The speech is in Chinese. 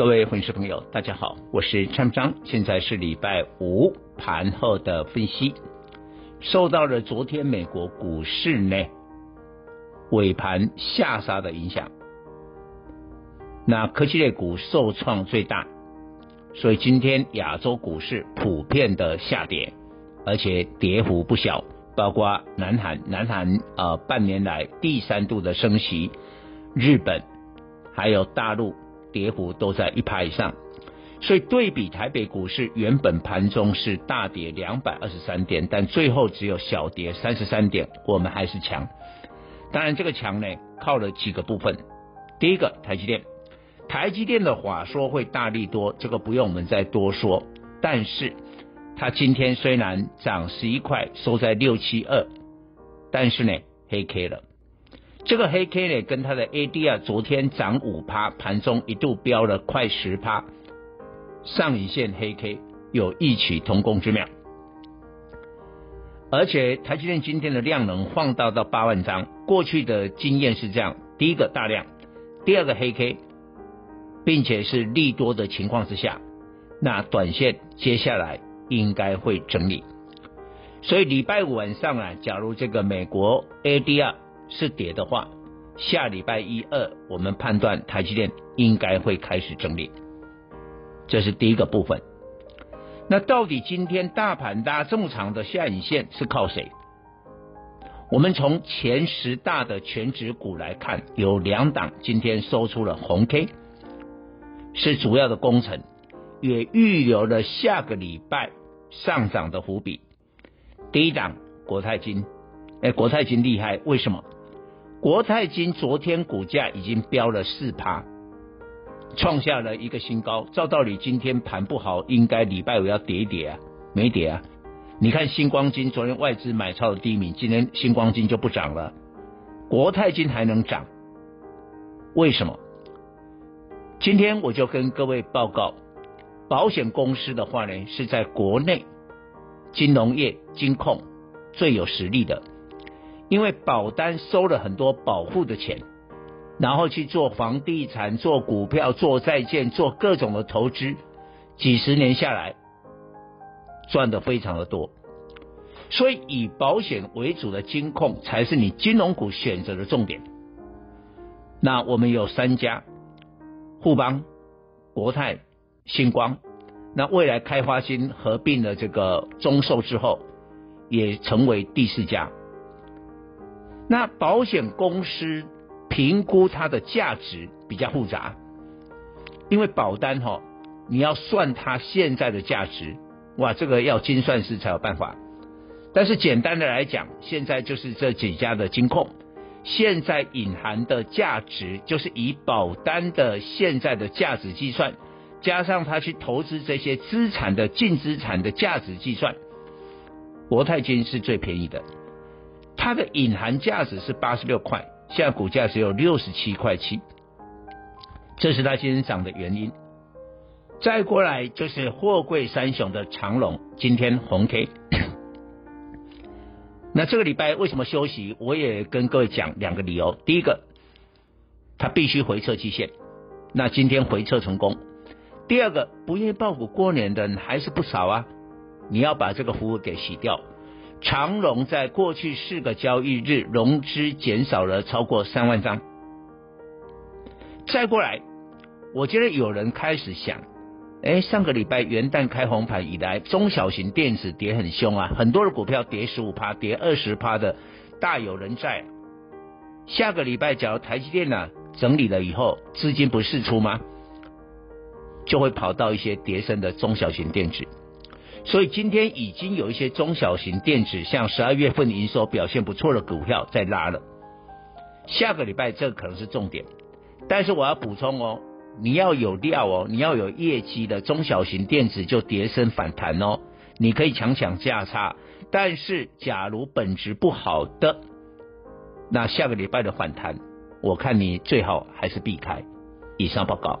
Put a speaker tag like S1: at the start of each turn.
S1: 各位粉丝朋友，大家好，我是陈章，现在是礼拜五盘后的分析。受到了昨天美国股市呢尾盘下杀的影响，那科技类股受创最大，所以今天亚洲股市普遍的下跌，而且跌幅不小。包括南韩，南韩呃半年来第三度的升息，日本还有大陆跌幅都在一趴以上，所以对比台北股市原本盘中是大跌两百二十三点，但最后只有小跌三十三点，我们还是强。当然这个强呢靠了几个部分，第一个台积电，台积电的话说会大利多，这个不用我们再多说，但是。它今天虽然涨十一块，收在六七二，但是呢黑 K 了。这个黑 K 呢跟它的 ADR 昨天涨五趴，盘中一度飙了快十趴，上影线黑 K 有异曲同工之妙。而且台积电今天的量能放大到八万张，过去的经验是这样：第一个大量，第二个黑 K，并且是利多的情况之下，那短线接下来。应该会整理，所以礼拜五晚上啊，假如这个美国 ADR 是跌的话，下礼拜一二我们判断台积电应该会开始整理，这是第一个部分。那到底今天大盘拉这么长的下影线是靠谁？我们从前十大的全值股来看，有两档今天收出了红 K，是主要的功臣，也预留了下个礼拜。上涨的伏笔，第一档国泰金，哎，国泰金厉害，为什么？国泰金昨天股价已经飙了四趴，创下了一个新高。照道理今天盘不好，应该礼拜五要跌一跌啊，没跌啊。你看新光金昨天外资买超的第一名，今天新光金就不涨了，国泰金还能涨，为什么？今天我就跟各位报告。保险公司的话呢，是在国内金融业金控最有实力的，因为保单收了很多保护的钱，然后去做房地产、做股票、做债券、做各种的投资，几十年下来赚的非常的多，所以以保险为主的金控才是你金融股选择的重点。那我们有三家：富邦、国泰。星光，那未来开发金合并了这个中寿之后，也成为第四家。那保险公司评估它的价值比较复杂，因为保单哈，你要算它现在的价值，哇，这个要精算师才有办法。但是简单的来讲，现在就是这几家的金控，现在隐含的价值就是以保单的现在的价值计算。加上他去投资这些资产的净资产的价值计算，国泰金是最便宜的，它的隐含价值是八十六块，现在股价只有六十七块七，这是它今天涨的原因。再过来就是货柜三雄的长龙，今天红 K。那这个礼拜为什么休息？我也跟各位讲两个理由。第一个，它必须回测季线，那今天回撤成功。第二个，不愿意抱股过年的人还是不少啊，你要把这个服务给洗掉。长荣在过去四个交易日融资减少了超过三万张。再过来，我觉得有人开始想，哎，上个礼拜元旦开红盘以来，中小型电子跌很凶啊，很多的股票跌十五趴、跌二十趴的，大有人在。下个礼拜，假如台积电呢、整理了以后，资金不释出吗？就会跑到一些跌深的中小型电子，所以今天已经有一些中小型电子，像十二月份营收表现不错的股票在拉了。下个礼拜这可能是重点，但是我要补充哦，你要有料哦，你要有业绩的中小型电子就跌升反弹哦，你可以抢抢价差。但是假如本质不好的，那下个礼拜的反弹，我看你最好还是避开。以上报告。